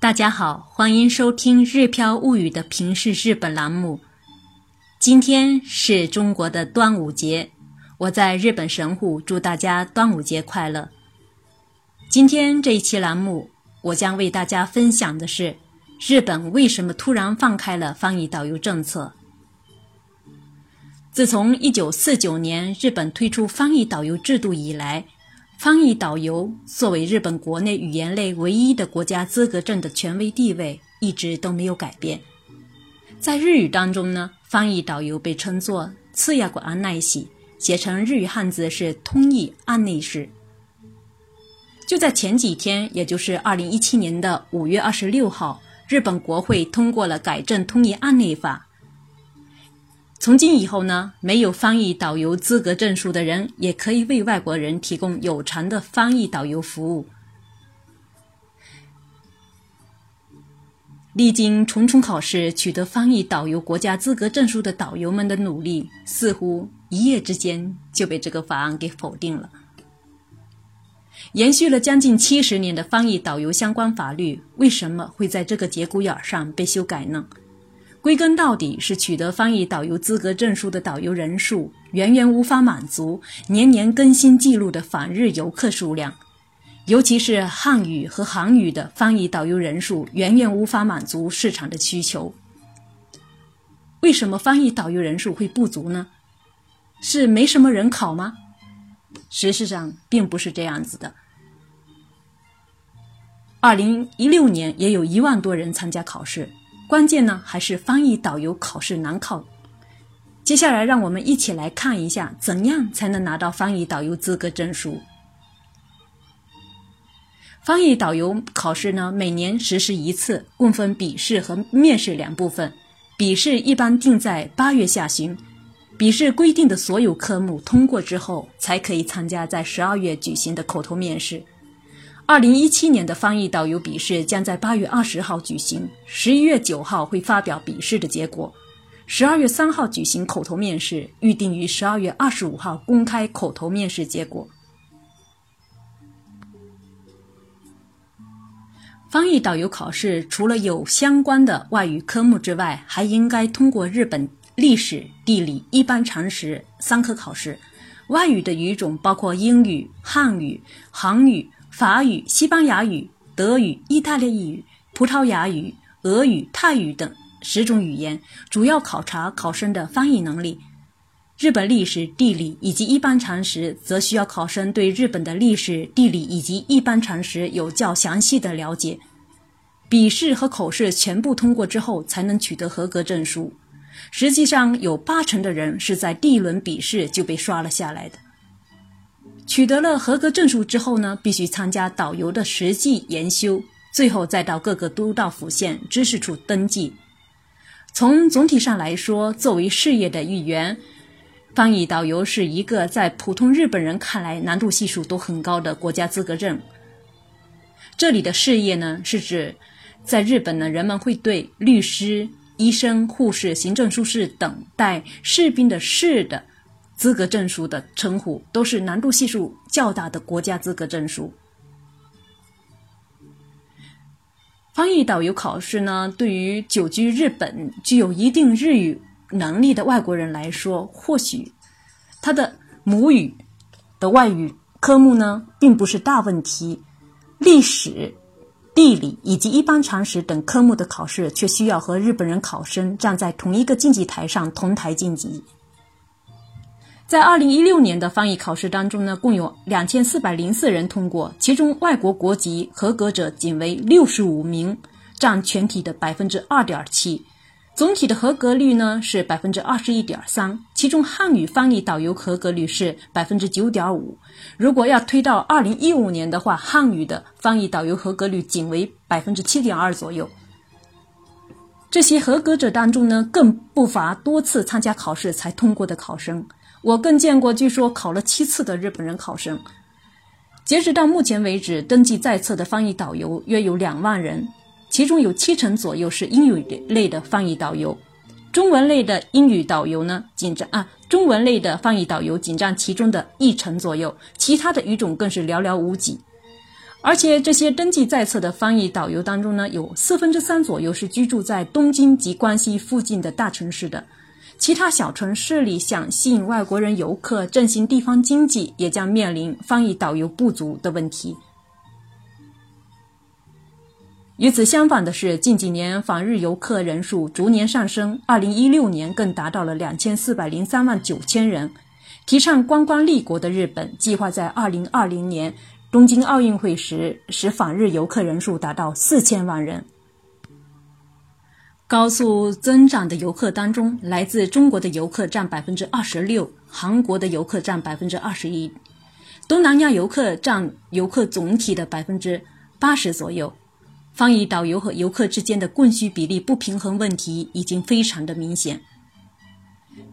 大家好，欢迎收听《日飘物语》的平视日本栏目。今天是中国的端午节，我在日本神户，祝大家端午节快乐。今天这一期栏目，我将为大家分享的是日本为什么突然放开了翻译导游政策。自从1949年日本推出翻译导游制度以来。翻译导游作为日本国内语言类唯一的国家资格证的权威地位一直都没有改变。在日语当中呢，翻译导游被称作“次亚管安奈喜”，写成日语汉字是“通译案内士”。就在前几天，也就是二零一七年的五月二十六号，日本国会通过了改正通译案内法。从今以后呢，没有翻译导游资格证书的人也可以为外国人提供有偿的翻译导游服务。历经重重考试取得翻译导游国家资格证书的导游们的努力，似乎一夜之间就被这个法案给否定了。延续了将近七十年的翻译导游相关法律，为什么会在这个节骨眼上被修改呢？归根到底是取得翻译导游资格证书的导游人数远远无法满足年年更新记录的访日游客数量，尤其是汉语和韩语的翻译导游人数远远无法满足市场的需求。为什么翻译导游人数会不足呢？是没什么人考吗？事实上并不是这样子的。二零一六年也有一万多人参加考试。关键呢，还是翻译导游考试难考。接下来，让我们一起来看一下，怎样才能拿到翻译导游资格证书。翻译导游考试呢，每年实施一次，共分笔试和面试两部分。笔试一般定在八月下旬，笔试规定的所有科目通过之后，才可以参加在十二月举行的口头面试。二零一七年的翻译导游笔试将在八月二十号举行，十一月九号会发表笔试的结果，十二月三号举行口头面试，预定于十二月二十五号公开口头面试结果。翻译导游考试除了有相关的外语科目之外，还应该通过日本历史、地理、一般常识三科考试。外语的语种包括英语、汉语、韩语。法语、西班牙语、德语、意大利语、葡萄牙语、俄语、泰语等十种语言，主要考察考生的翻译能力。日本历史、地理以及一般常识，则需要考生对日本的历史、地理以及一般常识有较详细的了解。笔试和口试全部通过之后，才能取得合格证书。实际上，有八成的人是在第一轮笔试就被刷了下来的。取得了合格证书之后呢，必须参加导游的实际研修，最后再到各个都道府县知识处登记。从总体上来说，作为事业的一员，翻译导游是一个在普通日本人看来难度系数都很高的国家资格证。这里的事业呢，是指在日本呢，人们会对律师、医生、护士、行政书士等带士兵的士的。资格证书的称呼都是难度系数较大的国家资格证书。翻译导游考试呢，对于久居日本、具有一定日语能力的外国人来说，或许他的母语的外语科目呢，并不是大问题。历史、地理以及一般常识等科目的考试，却需要和日本人考生站在同一个竞技台上同台竞技。在二零一六年的翻译考试当中呢，共有两千四百零四人通过，其中外国国籍合格者仅为六十五名，占全体的百分之二点七。总体的合格率呢是百分之二十一点三，其中汉语翻译导游合格率是百分之九点五。如果要推到二零一五年的话，汉语的翻译导游合格率仅为百分之七点二左右。这些合格者当中呢，更不乏多次参加考试才通过的考生。我更见过，据说考了七次的日本人考生。截止到目前为止，登记在册的翻译导游约有两万人，其中有七成左右是英语类的翻译导游，中文类的英语导游呢仅占啊，中文类的翻译导游仅占其中的一成左右，其他的语种更是寥寥无几。而且这些登记在册的翻译导游当中呢，有四分之三左右是居住在东京及关西附近的大城市的，其他小城市里想吸引外国人游客、振兴地方经济，也将面临翻译导游不足的问题。与此相反的是，近几年访日游客人数逐年上升，二零一六年更达到了两千四百零三万九千人。提倡观光立国的日本，计划在二零二零年。东京奥运会时，使访日游客人数达到四千万人。高速增长的游客当中，来自中国的游客占百分之二十六，韩国的游客占百分之二十一，东南亚游客占游客总体的百分之八十左右。翻译导游和游客之间的供需比例不平衡问题已经非常的明显。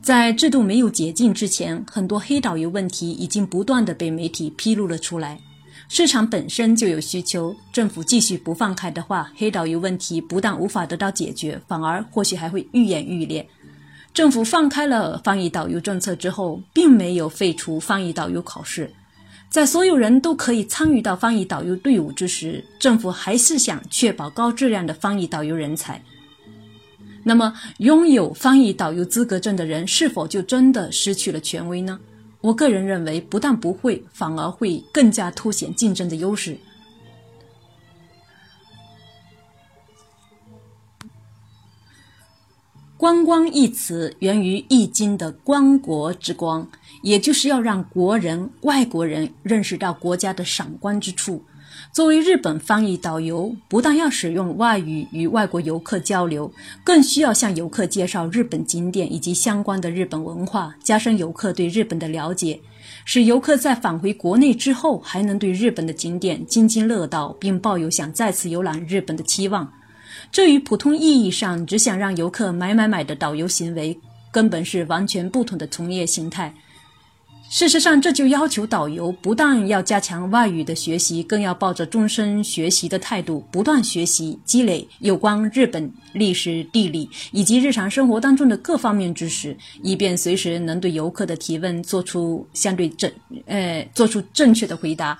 在制度没有解禁之前，很多黑导游问题已经不断的被媒体披露了出来。市场本身就有需求，政府继续不放开的话，黑导游问题不但无法得到解决，反而或许还会愈演愈烈。政府放开了翻译导游政策之后，并没有废除翻译导游考试，在所有人都可以参与到翻译导游队伍之时，政府还是想确保高质量的翻译导游人才。那么，拥有翻译导游资格证的人是否就真的失去了权威呢？我个人认为，不但不会，反而会更加凸显竞争的优势。观光一词源于《易经》的“观国之光”，也就是要让国人、外国人认识到国家的赏光之处。作为日本翻译导游，不但要使用外语与外国游客交流，更需要向游客介绍日本景点以及相关的日本文化，加深游客对日本的了解，使游客在返回国内之后还能对日本的景点津津乐道，并抱有想再次游览日本的期望。这与普通意义上只想让游客买买买的导游行为，根本是完全不同的从业形态。事实上，这就要求导游不但要加强外语的学习，更要抱着终身学习的态度，不断学习积累有关日本历史、地理以及日常生活当中的各方面知识，以便随时能对游客的提问做出相对正呃做出正确的回答。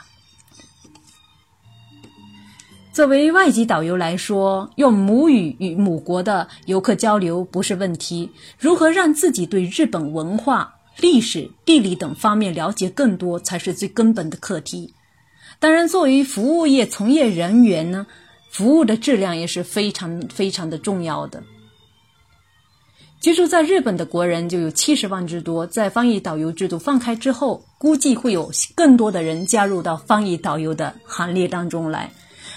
作为外籍导游来说，用母语与母国的游客交流不是问题，如何让自己对日本文化？历史、地理等方面了解更多，才是最根本的课题。当然，作为服务业从业人员呢，服务的质量也是非常非常的重要的。居住在日本的国人就有七十万之多，在翻译导游制度放开之后，估计会有更多的人加入到翻译导游的行列当中来。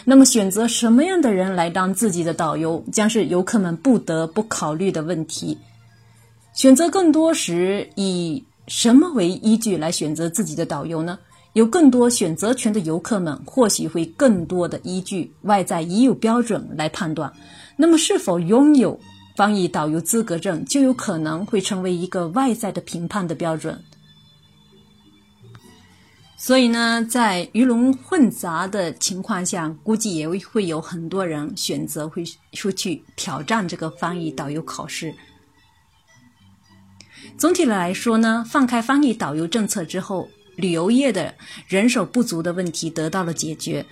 那么，选择什么样的人来当自己的导游，将是游客们不得不考虑的问题。选择更多时，以什么为依据来选择自己的导游呢？有更多选择权的游客们，或许会更多的依据外在已有标准来判断。那么，是否拥有翻译导游资格证，就有可能会成为一个外在的评判的标准。所以呢，在鱼龙混杂的情况下，估计也会有很多人选择会出去挑战这个翻译导游考试。总体来说呢，放开翻译导游政策之后，旅游业的人手不足的问题得到了解决。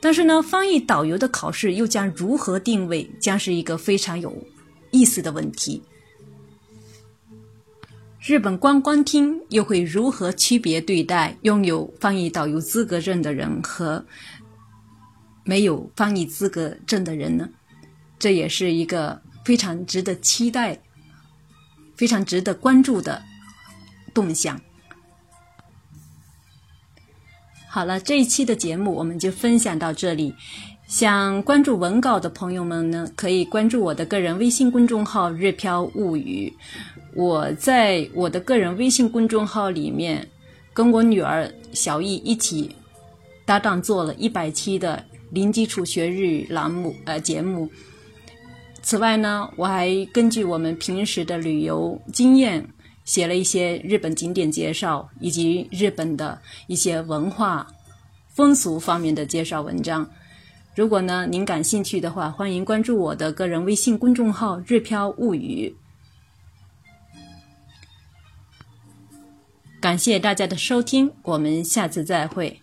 但是呢，翻译导游的考试又将如何定位，将是一个非常有意思的问题。日本观光厅又会如何区别对待拥有翻译导游资格证的人和没有翻译资格证的人呢？这也是一个非常值得期待。非常值得关注的动向。好了，这一期的节目我们就分享到这里。想关注文稿的朋友们呢，可以关注我的个人微信公众号“日飘物语”。我在我的个人微信公众号里面，跟我女儿小艺一起搭档做了一百期的零基础学日语栏目呃节目。此外呢，我还根据我们平时的旅游经验，写了一些日本景点介绍，以及日本的一些文化风俗方面的介绍文章。如果呢您感兴趣的话，欢迎关注我的个人微信公众号“日飘物语”。感谢大家的收听，我们下次再会。